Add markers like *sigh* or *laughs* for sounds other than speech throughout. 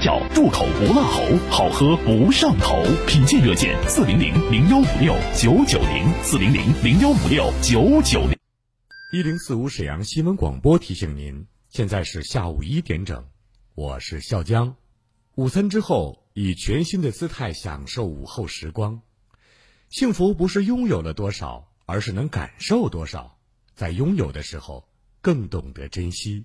叫入口不辣喉，好喝不上头。品鉴热线：四零零零幺五六九九零，四零零零幺五六九九零。一零四五沈阳新闻广播提醒您，现在是下午一点整，我是笑江。午餐之后，以全新的姿态享受午后时光。幸福不是拥有了多少，而是能感受多少。在拥有的时候，更懂得珍惜。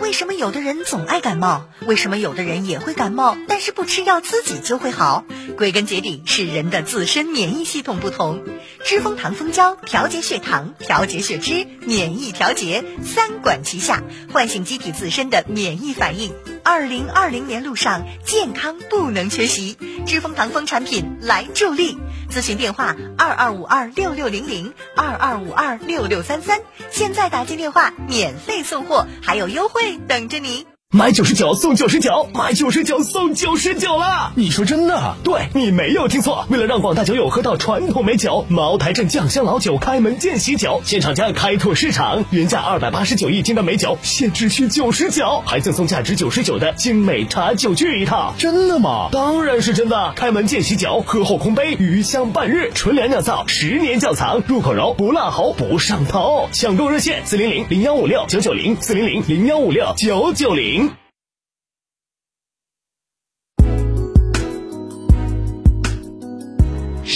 为什么有的人总爱感冒？为什么有的人也会感冒，但是不吃药自己就会好？归根结底是人的自身免疫系统不同。知蜂糖蜂胶调节血糖、调节血脂、免疫调节三管齐下，唤醒机体自身的免疫反应。二零二零年路上，健康不能缺席，知蜂堂蜂产品来助力。咨询电话：二二五二六六零零二二五二六六三三。现在打进电话，免费送货，还有优惠等着您。买九十九送九十九，买九十九送九十九了！你说真的？对你没有听错。为了让广大酒友喝到传统美酒，茅台镇酱香老酒开门见喜酒，现厂家开拓市场，原价二百八十九一斤的美酒，现只需九十九，还赠送价值九十九的精美茶酒具一套。真的吗？当然是真的。开门见喜酒，喝后空杯，余香半日，纯粮酿造，十年窖藏，入口柔，不辣喉，不上头。抢购热线：四零零零幺五六九九零，四零零零幺五六九九零。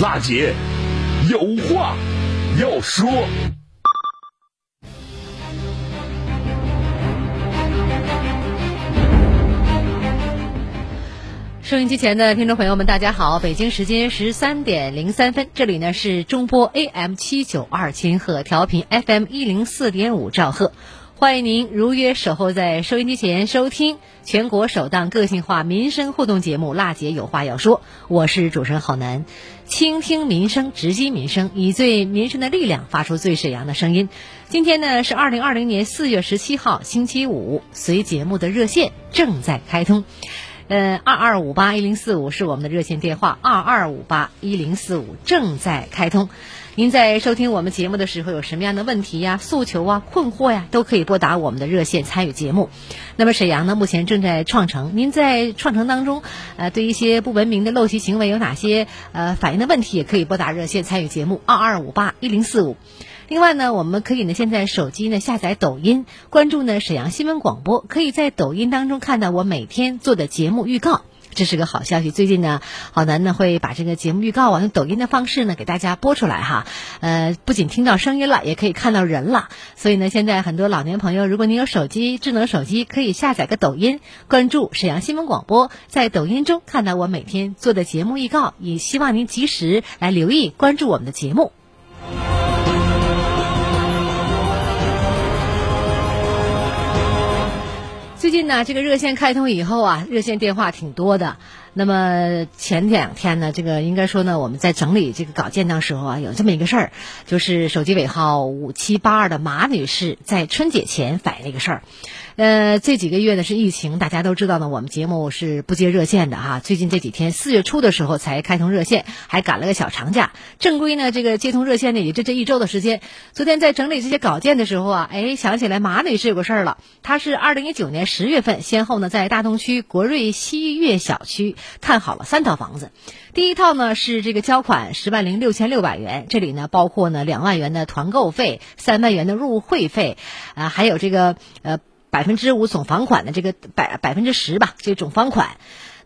娜姐有话要说。收音机前的听众朋友们，大家好！北京时间十三点零三分，这里呢是中波 AM 七九二千赫，调频 FM 一零四点五兆赫，欢迎您如约守候在收音机前收听全国首档个性化民生互动节目《辣姐有话要说》，我是主持人郝楠，倾听民生，直击民生，以最民生的力量发出最沈阳的声音。今天呢是二零二零年四月十七号，星期五，随节目的热线正在开通。呃，二二五八一零四五是我们的热线电话，二二五八一零四五正在开通。您在收听我们节目的时候，有什么样的问题呀、诉求啊、困惑呀，都可以拨打我们的热线参与节目。那么沈阳呢，目前正在创城，您在创城当中，呃，对一些不文明的陋习行为有哪些呃反映的问题，也可以拨打热线参与节目，二二五八一零四五。另外呢，我们可以呢，现在手机呢下载抖音，关注呢沈阳新闻广播，可以在抖音当中看到我每天做的节目预告。这是个好消息。最近呢，郝楠呢会把这个节目预告啊用抖音的方式呢给大家播出来哈。呃，不仅听到声音了，也可以看到人了。所以呢，现在很多老年朋友，如果您有手机智能手机，可以下载个抖音，关注沈阳新闻广播，在抖音中看到我每天做的节目预告。也希望您及时来留意关注我们的节目。最近呢，这个热线开通以后啊，热线电话挺多的。那么前两天呢，这个应该说呢，我们在整理这个稿件的时候啊，有这么一个事儿，就是手机尾号五七八二的马女士在春节前反映了一个事儿。呃，这几个月呢是疫情，大家都知道呢，我们节目是不接热线的哈。最近这几天四月初的时候才开通热线，还赶了个小长假。正规呢，这个接通热线呢也就这一周的时间。昨天在整理这些稿件的时候啊，哎，想起来马女士有个事儿了。她是二零一九年十月份，先后呢在大东区国瑞西悦小区看好了三套房子。第一套呢是这个交款十万零六千六百元，这里呢包括呢两万元的团购费、三万元的入会费，啊，还有这个呃。百分之五总房款的这个百百分之十吧，这总房款。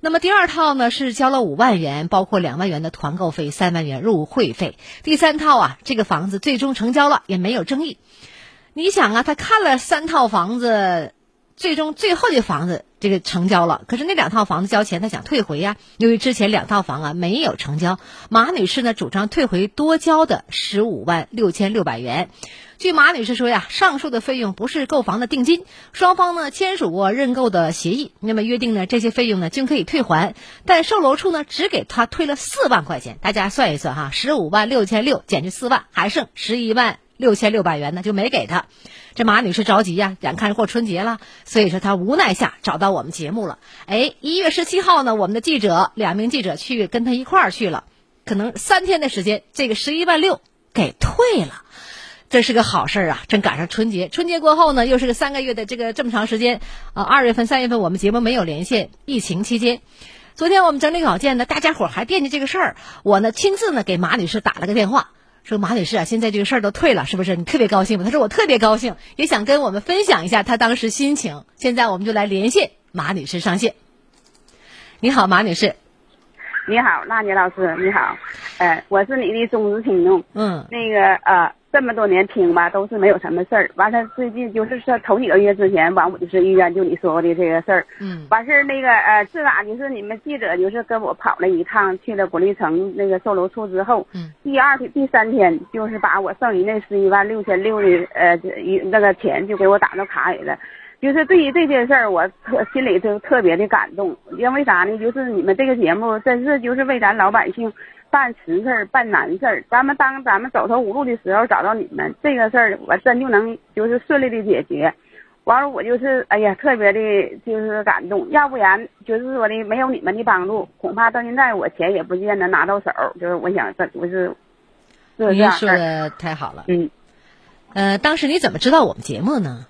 那么第二套呢是交了五万元，包括两万元的团购费、三万元入会费。第三套啊，这个房子最终成交了，也没有争议。你想啊，他看了三套房子。最终，最后的房子这个成交了，可是那两套房子交钱，他想退回呀。由于之前两套房啊没有成交，马女士呢主张退回多交的十五万六千六百元。据马女士说呀，上述的费用不是购房的定金，双方呢签署过认购的协议，那么约定呢这些费用呢均可以退还，但售楼处呢只给他退了四万块钱。大家算一算哈，十五万六千六减去四万，还剩十一万。六千六百元呢就没给他，这马女士着急呀，眼看过春节了，所以说她无奈下找到我们节目了。哎，一月十七号呢，我们的记者两名记者去跟她一块儿去了，可能三天的时间，这个十一万六给退了，这是个好事儿啊！正赶上春节，春节过后呢，又是个三个月的这个这么长时间啊，二月份、三月份我们节目没有连线，疫情期间，昨天我们整理稿件呢，大家伙还惦记这个事儿，我呢亲自呢给马女士打了个电话。说马女士啊，现在这个事儿都退了，是不是？你特别高兴吗？他说我特别高兴，也想跟我们分享一下他当时心情。现在我们就来连线马女士上线。你好，马女士。你好，娜姐老师，你好。呃，我是你的忠实听众。嗯。那个呃。这么多年听吧，都是没有什么事儿。完了，最近就是说头几个月之前，完我就是遇见就你说的这个事儿。嗯。完事儿那个呃，自打就是你们记者就是跟我跑了一趟，去了国立城那个售楼处之后，嗯。第二天、第三天，就是把我剩余那十一万六千六的呃一那个钱就给我打到卡里了。就是对于这件事儿，我特心里就特别的感动，因为啥呢？就是你们这个节目真是就是为咱老百姓。办实事儿，办难事儿。咱们当咱们走投无路的时候，找到你们这个事儿，我真就能就是顺利的解决。完了，我就是哎呀，特别的就是感动。要不然就是说的没有你们的帮助，恐怕到现在我钱也不见得拿到手。就是我想，这不是您说的太好了。嗯，呃，当时你怎么知道我们节目呢？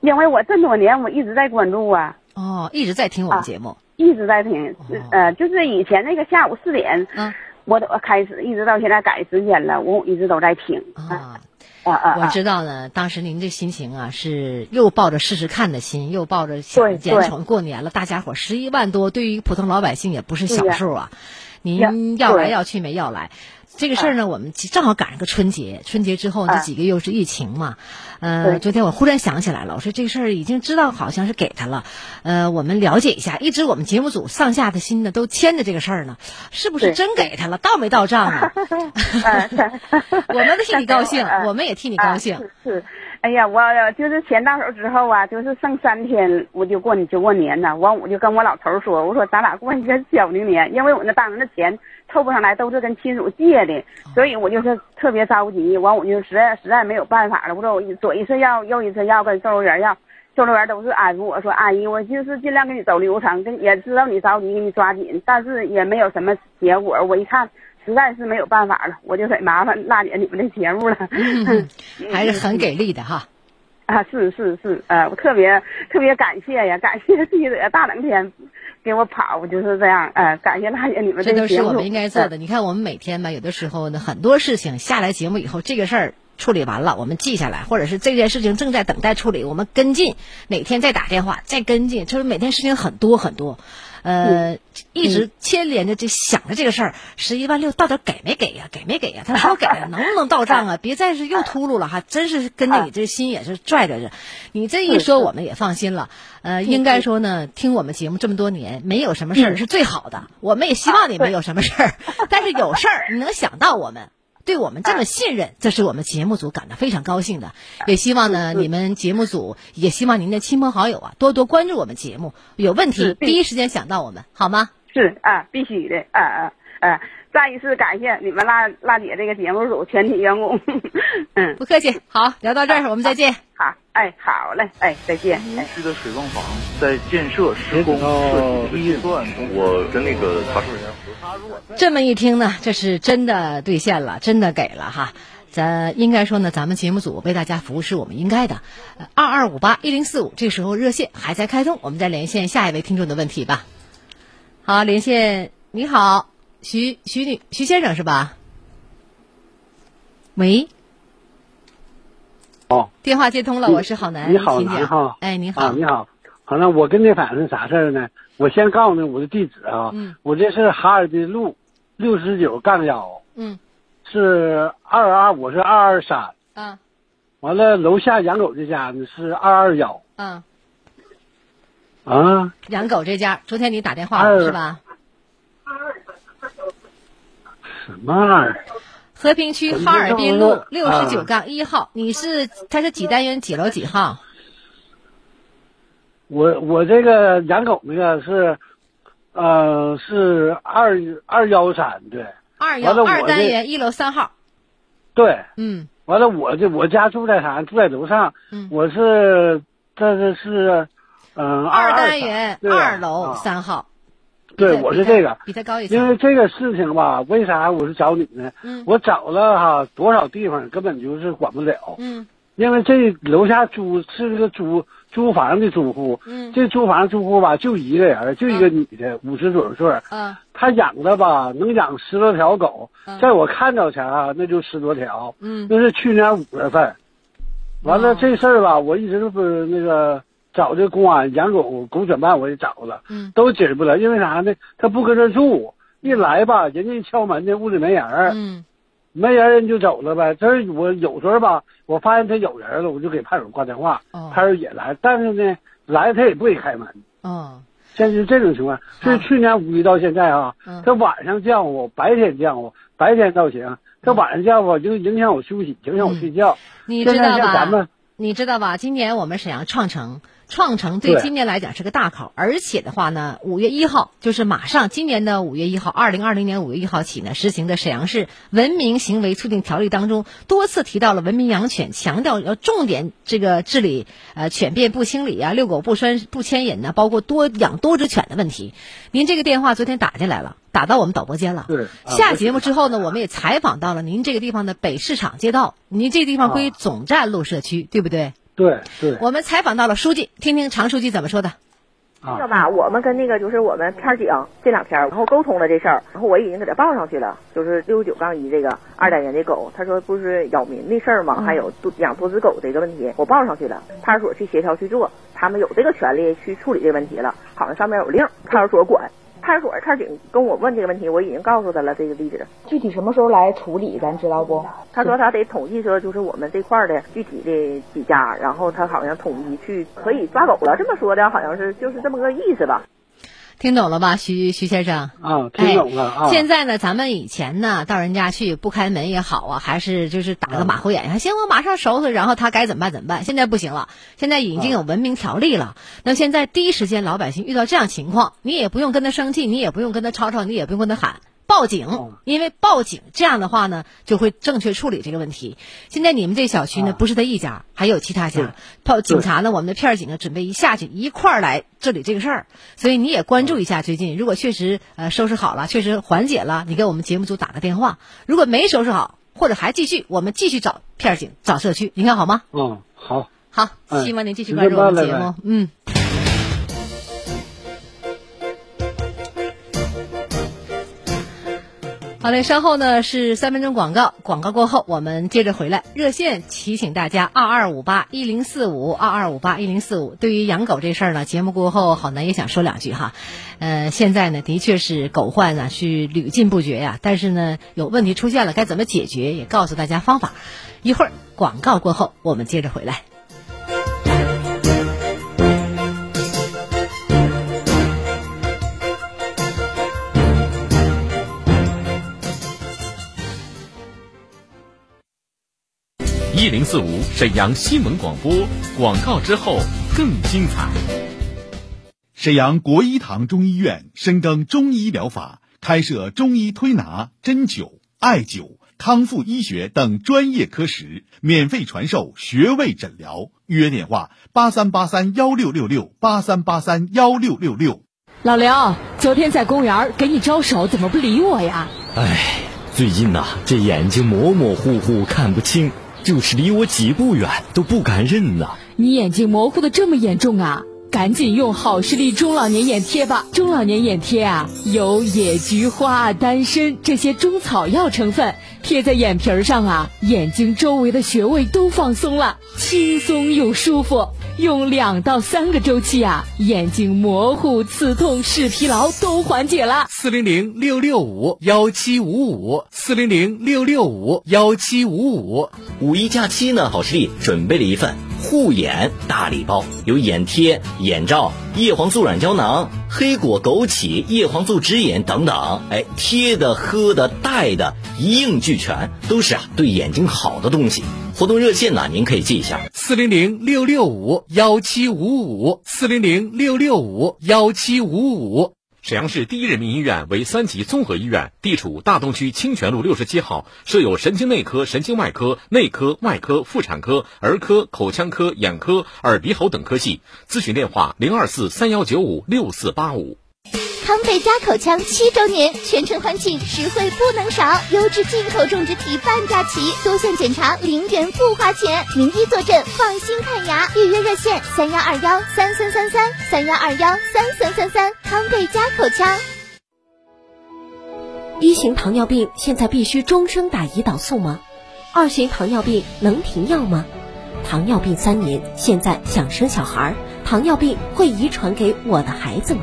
因为我这么多年我一直在关注啊。哦，一直在听我们节目。一直在听，呃，就是以前那个下午四点，嗯，我都开始，一直到现在改时间了，我一直都在听。啊啊啊！我知道呢，当时您这心情啊，是又抱着试试看的心，又抱着想捡宠。过年了，大家伙十一万多，对于普通老百姓也不是小数啊。您要来要去没要来。这个事儿呢，我们正好赶上个春节，春节之后这几个又是疫情嘛，呃，昨天我忽然想起来了，我说这个事儿已经知道好像是给他了，呃，我们了解一下，一直我们节目组上下的心呢都牵着这个事儿呢，是不是真给他了？到没到账啊？*laughs* *laughs* 我们替你高兴，*laughs* 我们也替你高兴。是，哎呀，我就是钱到手之后啊，就是剩三天我就过你就过年了，完我就跟我老头说，我说咱俩过一个小的年，因为我那当时那钱。凑不上来都是跟亲属借的，所以我就是特别着急。完我就实在实在没有办法了，我说我左一次要右一次要跟售楼员要，售楼员都是安抚我说阿姨，我就是尽量给你走流程，跟也知道你着急，给你抓紧，但是也没有什么结果。我一看实在是没有办法了，我就得麻烦娜姐你们的节目了，还是很给力的哈。啊，是是是，呃，我特别特别感谢呀，感谢记者大冷天。给我跑，就是这样。呃，感谢大姐你们这都是我们应该做的。你看，我们每天吧，有的时候呢，很多事情下来节目以后，这个事儿。处理完了，我们记下来，或者是这件事情正在等待处理，我们跟进，哪天再打电话再跟进，就是每天事情很多很多。呃，一直牵连着这想着这个事儿，十一万六到底给没给呀？给没给呀？他说给了，*laughs* 能不能到账啊？*laughs* 别再是又秃噜了哈！真是跟着你这心也是拽着着。你这一说，我们也放心了。呃，应该说呢，听我们节目这么多年，没有什么事儿是最好的。我们也希望你没有什么事儿，*laughs* 但是有事儿你能想到我们。对我们这么信任，这是我们节目组感到非常高兴的。也希望呢，你们节目组也希望您的亲朋好友啊，多多关注我们节目，有问题第一时间想到我们，好吗？是啊，必须的，啊啊啊！再一次感谢你们辣辣姐这个节目组全体员工。*laughs* 嗯，不客气。好，聊到这儿，我们再见。好，哎，好嘞，哎，再见。无锡的水泵房在建设施工设计预算中，我跟那个查收人。这么一听呢，这是真的兑现了，真的给了哈。咱应该说呢，咱们节目组为大家服务是我们应该的。二二五八一零四五，这时候热线还在开通，我们再连线下一位听众的问题吧。好，连线，你好。徐徐女徐先生是吧？喂，哦，电话接通了，我是郝楠，你好，你好，哎，你好，你好，好，那我跟你反映啥事儿呢？我先告诉你我的地址啊，嗯，我这是哈尔滨路六十九杠幺，嗯，是二二，我是二二三，嗯，完了楼下养狗这家呢是二二幺，嗯，啊，养狗这家，昨天你打电话了是吧？什么玩意儿？和平区哈尔滨路六十九杠一号，你是他是几单元几楼几号？我我这个养狗那个是，呃，是二二幺三对。二幺二单元一楼三号。对。嗯。完了，我这我家住在啥？住在楼上。嗯。我是这这是，嗯，二单元二楼三号。对，我是这个，比他高一因为这个事情吧，为啥我是找你呢？嗯，我找了哈多少地方，根本就是管不了。嗯，因为这楼下租是个租租房的租户。嗯，这租房租户吧，就一个人，就一个女的，五十左右岁。嗯，她养的吧，能养十多条狗，在我看着前啊，那就十多条。嗯，那是去年五月份，完了这事儿吧，我一直都不那个。找这公安养狗狗犬办，我也找了，嗯，都解释不了，因为啥呢？他不搁这住，一来吧，人家一敲门呢，屋里没人嗯，没人人就走了呗。这我有时候吧，我发现他有人了，我就给派出所挂电话，派出所也来，但是呢，来他也不给开门，哦，现在是这种情况。是去年五一到现在啊，他晚上叫我，白天叫我，白天倒行，他晚上叫我就影响我休息，影响我睡觉。你知道吧？你知道吧？今年我们沈阳创城。创城对今年来讲是个大考，而且的话呢，五月一号就是马上今年的五月一号，二零二零年五月一号起呢，实行的沈阳市文明行为促进条例当中多次提到了文明养犬，强调要重点这个治理呃犬便不清理啊、遛狗不拴不牵引呢，包括多养多只犬的问题。您这个电话昨天打进来了，打到我们导播间了。对。下节目之后呢，我们也采访到了您这个地方的北市场街道，您这地方归总站路社区，对不对？对对，我们采访到了书记，听听常书记怎么说的。这个吧，我们跟那个就是我们片警这两天，然后沟通了这事儿，然后我已经给他报上去了，就是六十九杠一这个二单元的狗，他说不是扰民的事儿吗？还有多养多只狗这个问题，我报上去了，派出所去协调去做，他们有这个权利去处理这个问题了，好像上面有令，派出所管。派出所特警跟我问这个问题，我已经告诉他了这个地址。具体什么时候来处理，咱知道不？他说他得统计说，就是我们这块的具体的几家，然后他好像统一去可以抓走了，这么说的，好像是就是这么个意思吧。听懂了吧，徐徐先生？啊，听懂了啊。现在呢，咱们以前呢，到人家去不开门也好啊，还是就是打个马虎眼，行，我马上收拾，然后他该怎么办怎么办？现在不行了，现在已经有文明条例了。那现在第一时间，老百姓遇到这样情况，你也不用跟他生气，你也不用跟他吵吵，你也不用跟他喊。报警，因为报警这样的话呢，就会正确处理这个问题。现在你们这小区呢，不是他一家，还有其他家。报警察呢，我们的片儿警呢，准备一下去一块儿来治理这个事儿。所以你也关注一下，最近如果确实呃收拾好了，确实缓解了，你给我们节目组打个电话。如果没收拾好，或者还继续，我们继续找片儿警，找社区，您看好吗？嗯，好。好，希望您继续关注我们节目。嗯。好嘞，稍后呢是三分钟广告，广告过后我们接着回来。热线提醒大家：二二五八一零四五，二二五八一零四五。对于养狗这事儿呢，节目过后好男也想说两句哈。呃，现在呢的确是狗患呢是屡禁不绝呀，但是呢有问题出现了该怎么解决，也告诉大家方法。一会儿广告过后我们接着回来。一零四五沈阳新闻广播广告之后更精彩。沈阳国医堂中医院深耕中医疗法，开设中医推拿、针灸、艾灸、康复医学等专业科室，免费传授穴位诊疗。预约电话：八三八三幺六六六八三八三幺六六六。老刘，昨天在公园给你招手，怎么不理我呀？哎，最近呐，这眼睛模模糊糊，看不清。就是离我几步远都不敢认呐！你眼睛模糊的这么严重啊？赶紧用好视力中老年眼贴吧！中老年眼贴啊，有野菊花、丹参这些中草药成分，贴在眼皮上啊，眼睛周围的穴位都放松了，轻松又舒服。用两到三个周期啊，眼睛模糊、刺痛、视疲劳都缓解了。四零零六六五幺七五五，四零零六六五幺七五五。五一假期呢，好视力准备了一份护眼大礼包，有眼贴、眼罩、叶黄素软胶囊、黑果枸杞、叶黄素脂眼等等。哎，贴的、喝的、戴的，一应俱全，都是啊对眼睛好的东西。活动热线呢，您可以记一下：四零零六六五幺七五五，四零零六六五幺七五五。沈阳市第一人民医院为三级综合医院，地处大东区清泉路六十七号，设有神经内科、神经外科、内科、外科、妇产科、儿科、口腔科、眼科、耳鼻喉等科系。咨询电话：零二四三幺九五六四八五。康贝佳口腔七周年，全程欢庆，实惠不能少，优质进口种植体半价起，多项检查零元不花钱，名医坐镇，放心看牙。预约热线：三幺二幺三三三三三幺二幺三三三三。康贝佳口腔。一型糖尿病现在必须终生打胰岛素吗？二型糖尿病能停药吗？糖尿病三年，现在想生小孩，糖尿病会遗传给我的孩子吗？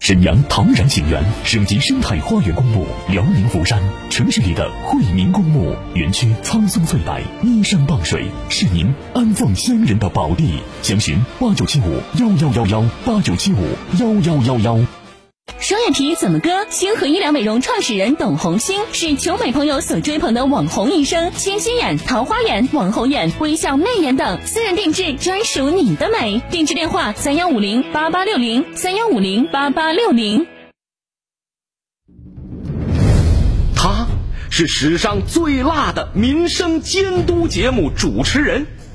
沈阳唐然景园省级生态花园公墓，辽宁福山城市里的惠民公墓，园区苍松翠柏，依山傍水，是您安放先人的宝地。详询八九七五幺幺幺幺八九七五幺幺幺幺。双眼皮怎么割？星河医疗美容创始人董红星是求美朋友所追捧的网红医生，清晰眼、桃花眼、网红眼、微笑媚眼等，私人定制，专属你的美。定制电话：三幺五零八八六零三幺五零八八六零。他是史上最辣的民生监督节目主持人。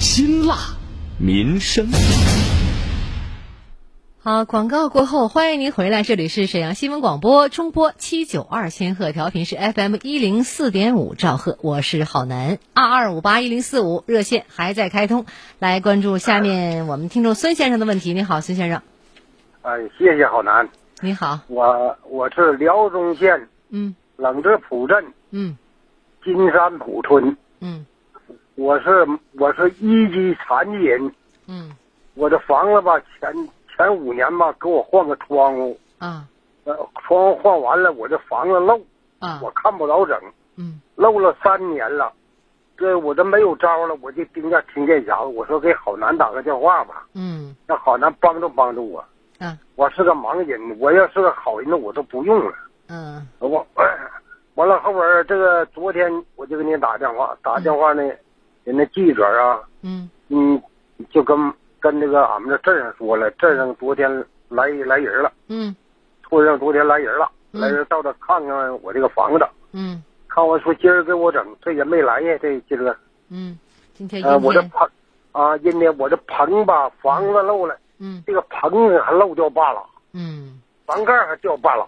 辛辣民生。好，广告过后，欢迎您回来，这里是沈阳新闻广播中波七九二千赫调频是 FM 一零四点五兆赫，我是郝楠，二二五八一零四五热线还在开通，来关注下面我们听众孙先生的问题。你好，孙先生。哎，谢谢郝楠。你好，我我是辽中县嗯冷泽浦镇嗯金山浦村，嗯我是我是一级残疾人，嗯。我这房子吧前前五年吧给我换个窗户，啊。呃窗户换完了我这房子漏，啊。我看不着整，嗯。漏了三年了，这我这没有招了，我就盯着听见匣子，我说给好男打个电话吧，嗯。让好男帮助帮助我。啊。我是个盲人，我要是个好人，我都不用了。嗯。我 *coughs* 完了后边这个昨天我就给你打电话，打电话呢，人家记者啊，嗯。嗯，就跟跟那个俺们这镇上说了，镇上昨天来来人了，嗯。村上昨天来人了，嗯。来人到这看看我这个房子，嗯。看我说今儿给我整，这也没来呀，这今儿嗯，今天呃，我这棚啊，今天我这棚吧房子漏了，嗯。这个棚还漏掉半拉，嗯。房盖还掉半拉。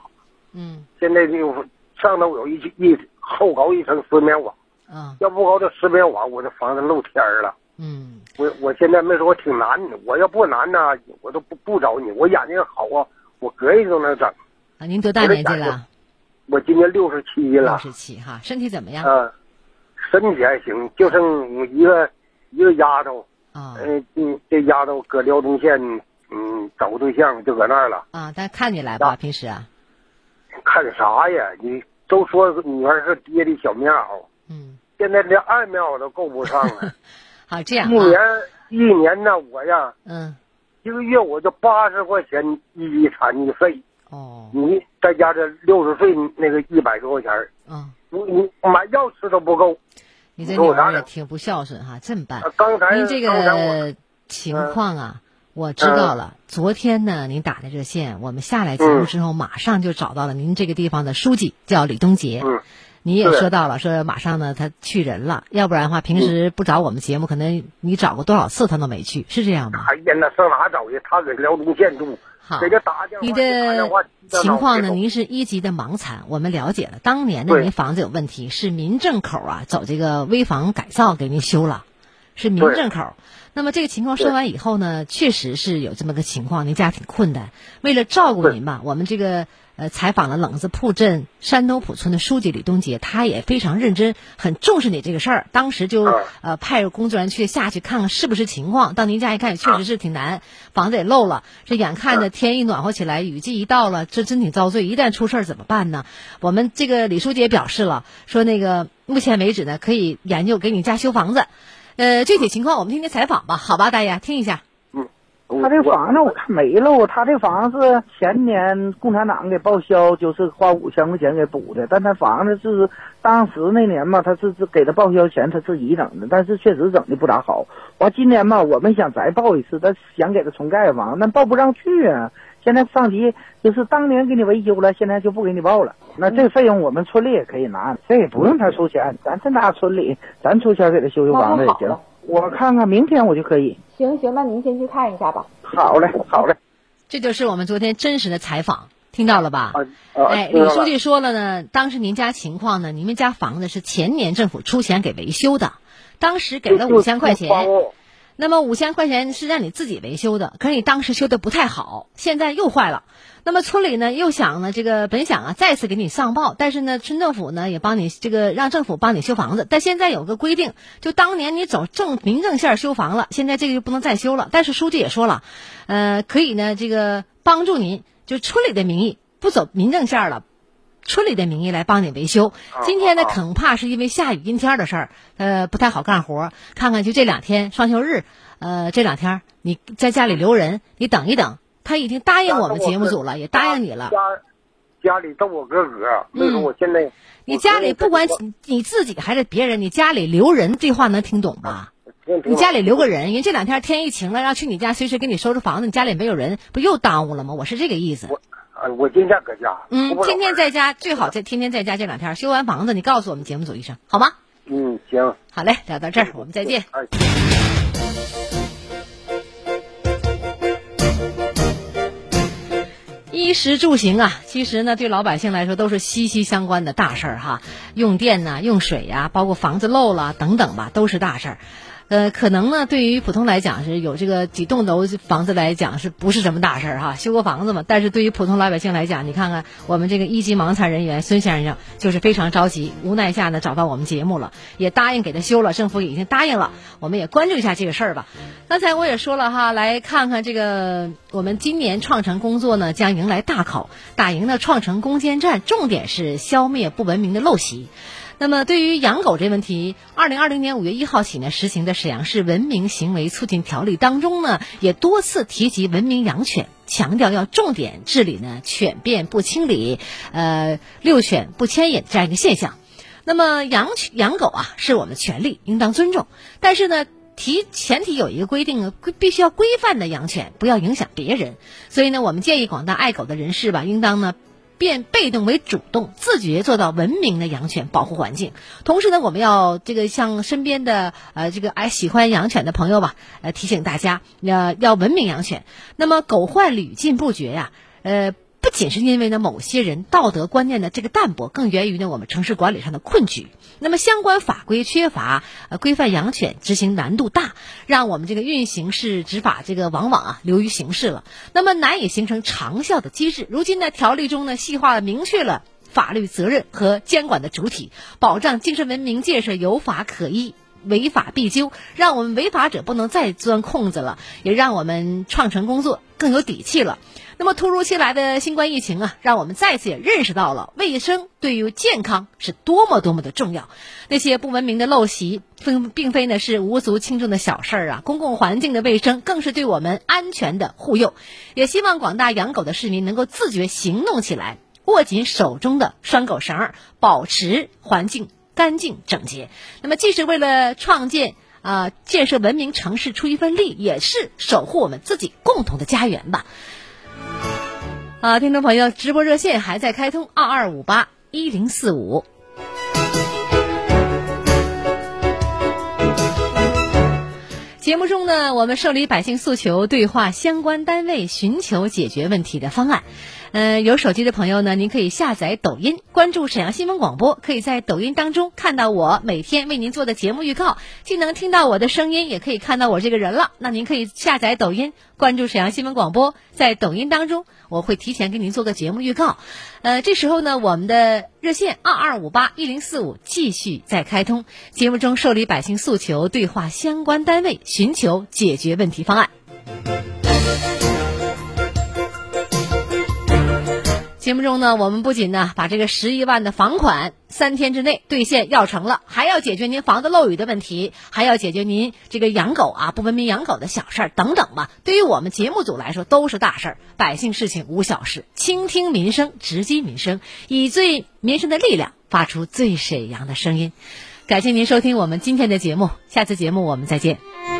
嗯。现在就上头有一一厚高一层丝棉网，啊要不高这石棉网，我这房子露天儿了。嗯我我现在没说我挺难的，我要不难呢，我都不不找你。我眼睛好啊，我隔一都能整。啊，您多大年纪了？我今年六十七了六了，十七哈，身体怎么样？嗯、身体还行，就剩一个一个丫头，啊嗯嗯，这丫头搁辽东县，嗯，找个对象就搁那儿了。啊，但看你来吧，平时啊，看啥呀？你都说女儿是爹的小棉袄，嗯，现在连二秒我都够不上了。*laughs* 好这样一年啊，一年呢，我呀，嗯一个月我就八十块钱一级残疾费，哦，你再加这六十岁那个一百多块钱儿，嗯，你你买药吃都不够。你这女儿也挺不孝顺哈，这么办啊？刚才您这个情况啊，我知道了。昨天呢，您打的热线，我们下来节目之后，马上就找到了您这个地方的书记，叫李东杰。嗯，你也说到了，说马上呢他去人了，要不然的话，平时不找我们节目，可能你找过多少次他都没去，是这样吗？哎呀，那上哪找去？他搁辽东县住，好你的情况呢？您是一级的盲残，我们了解了。当年呢，您房子有问题，是民政口啊走这个危房改造给您修了，是民政口。那么这个情况说完以后呢，确实是有这么个情况，您家挺困难。为了照顾您吧，我们这个呃采访了冷子铺镇山东铺村的书记李东杰，他也非常认真，很重视你这个事儿。当时就呃派工作人员去下去看看是不是情况。到您家一看，确实是挺难，房子也漏了。这眼看着天一暖和起来，雨季一到了，这真挺遭罪。一旦出事儿怎么办呢？我们这个李书记也表示了，说那个目前为止呢，可以研究给你家修房子。呃，具体情况我们听听采访吧，好吧，大爷听一下。他这房子我看没漏，他这房子前年共产党给报销，就是花五千块钱给补的，但他房子是当时那年嘛，他是是给他报销钱，他自己整的，但是确实整的不咋好。完今年嘛，我们想再报一次，但想给他重盖房，那报不上去啊。现在上级就是当年给你维修了，现在就不给你报了。那这费用我们村里也可以拿，这也不用他出钱，咱这大村里，咱出钱给他修修房子也行。我看看明天我就可以。行行，那您先去看一下吧。好嘞，好嘞。这就是我们昨天真实的采访，听到了吧？啊哎，李书记说了呢，当时您家情况呢，你们家房子是前年政府出钱给维修的，当时给了五千块钱。那么五千块钱是让你自己维修的，可是你当时修的不太好，现在又坏了。那么村里呢又想呢，这个本想啊再次给你上报，但是呢村政府呢也帮你这个让政府帮你修房子，但现在有个规定，就当年你走正民政线修房了，现在这个就不能再修了。但是书记也说了，呃，可以呢这个帮助您，就村里的名义不走民政线了。村里的名义来帮你维修。今天呢，恐怕是因为下雨阴天的事儿，呃，不太好干活。看看就这两天双休日，呃，这两天你在家里留人，你等一等。他已经答应我们节目组了，也答应你了。家家里都我哥哥，所以说我现在你家里不管你你自己还是别人，你家里留人这话能听懂吧？你家里留个人，因为这两天天一晴了，要去你家随时给你收拾房子，你家里没有人，不又耽误了吗？我是这个意思。啊，我今天搁家。嗯，天天在家，最好在天天在家这两天修完房子，你告诉我们节目组一声，好吗？嗯，行。好嘞，聊到这儿，我们再见。哎。衣食住行啊，其实呢，对老百姓来说都是息息相关的大事儿哈。用电呐、用水呀、包括房子漏了等等吧，都是大事儿。呃，可能呢，对于普通来讲是有这个几栋楼房子来讲，是不是什么大事儿哈？修个房子嘛。但是对于普通老百姓来讲，你看看我们这个一级盲残人员孙先生就是非常着急，无奈下呢找到我们节目了，也答应给他修了，政府已经答应了，我们也关注一下这个事儿吧。刚才我也说了哈，来看看这个我们今年创城工作呢将迎来大考，打赢了创城攻坚战，重点是消灭不文明的陋习。那么，对于养狗这问题，二零二零年五月一号起呢，实行的沈阳市文明行为促进条例当中呢，也多次提及文明养犬，强调要重点治理呢犬便不清理，呃，遛犬不牵引这样一个现象。那么，养犬养狗啊，是我们的权利，应当尊重。但是呢，提前提有一个规定啊，必须要规范的养犬，不要影响别人。所以呢，我们建议广大爱狗的人士吧，应当呢。变被动为主动，自觉做到文明的养犬，保护环境。同时呢，我们要这个向身边的呃这个爱喜欢养犬的朋友吧，呃提醒大家要要文明养犬。那么狗患屡禁不绝呀，呃。仅是因为呢某些人道德观念的这个淡薄，更源于呢我们城市管理上的困局。那么相关法规缺乏，规范养犬执行难度大，让我们这个运行式执法这个往往啊流于形式了，那么难以形成长效的机制。如今呢条例中呢细化了明确了法律责任和监管的主体，保障精神文明建设有法可依。违法必究，让我们违法者不能再钻空子了，也让我们创城工作更有底气了。那么，突如其来的新冠疫情啊，让我们再次也认识到了卫生对于健康是多么多么的重要。那些不文明的陋习，并并非呢是无足轻重的小事儿啊。公共环境的卫生更是对我们安全的护佑。也希望广大养狗的市民能够自觉行动起来，握紧手中的拴狗绳儿，保持环境。干净整洁，那么既是为了创建啊建设文明城市出一份力，也是守护我们自己共同的家园吧。啊，听众朋友，直播热线还在开通，二二五八一零四五。节目中呢，我们受理百姓诉求，对话相关单位，寻求解决问题的方案。嗯，有手机的朋友呢，您可以下载抖音，关注沈阳新闻广播，可以在抖音当中看到我每天为您做的节目预告，既能听到我的声音，也可以看到我这个人了。那您可以下载抖音，关注沈阳新闻广播，在抖音当中，我会提前给您做个节目预告。呃，这时候呢，我们的热线二二五八一零四五继续在开通，节目中受理百姓诉求，对话相关单位，寻求解决问题方案。节目中呢，我们不仅呢把这个十一万的房款三天之内兑现要成了，还要解决您房子漏雨的问题，还要解决您这个养狗啊不文明养狗的小事儿等等吧。对于我们节目组来说都是大事儿，百姓事情无小事，倾听民生，直击民生，以最民生的力量发出最沈阳的声音。感谢您收听我们今天的节目，下次节目我们再见。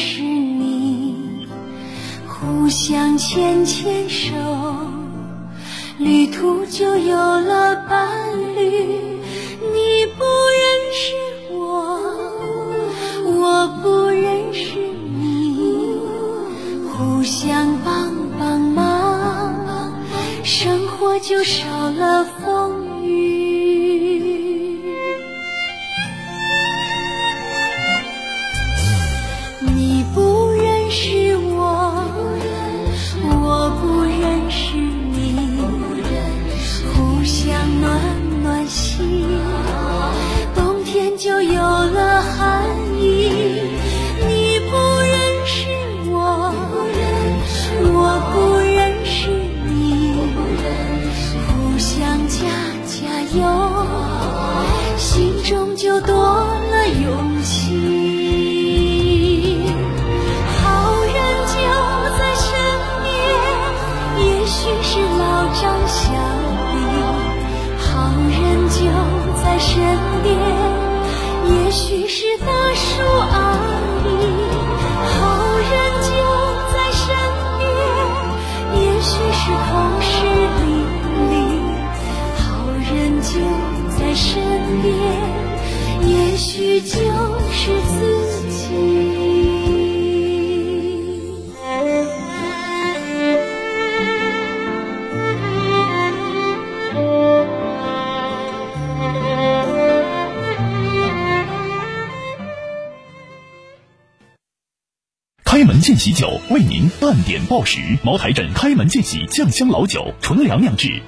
是你互相牵牵手旅途就有了伴侣。你不认识我我不认识你互相帮帮忙生活就少了烦多了勇气好人就在身边也许是老张小李好人就在身边也许是喜酒为您半点报时。茅台镇开门见喜酱香老酒，纯粮酿制，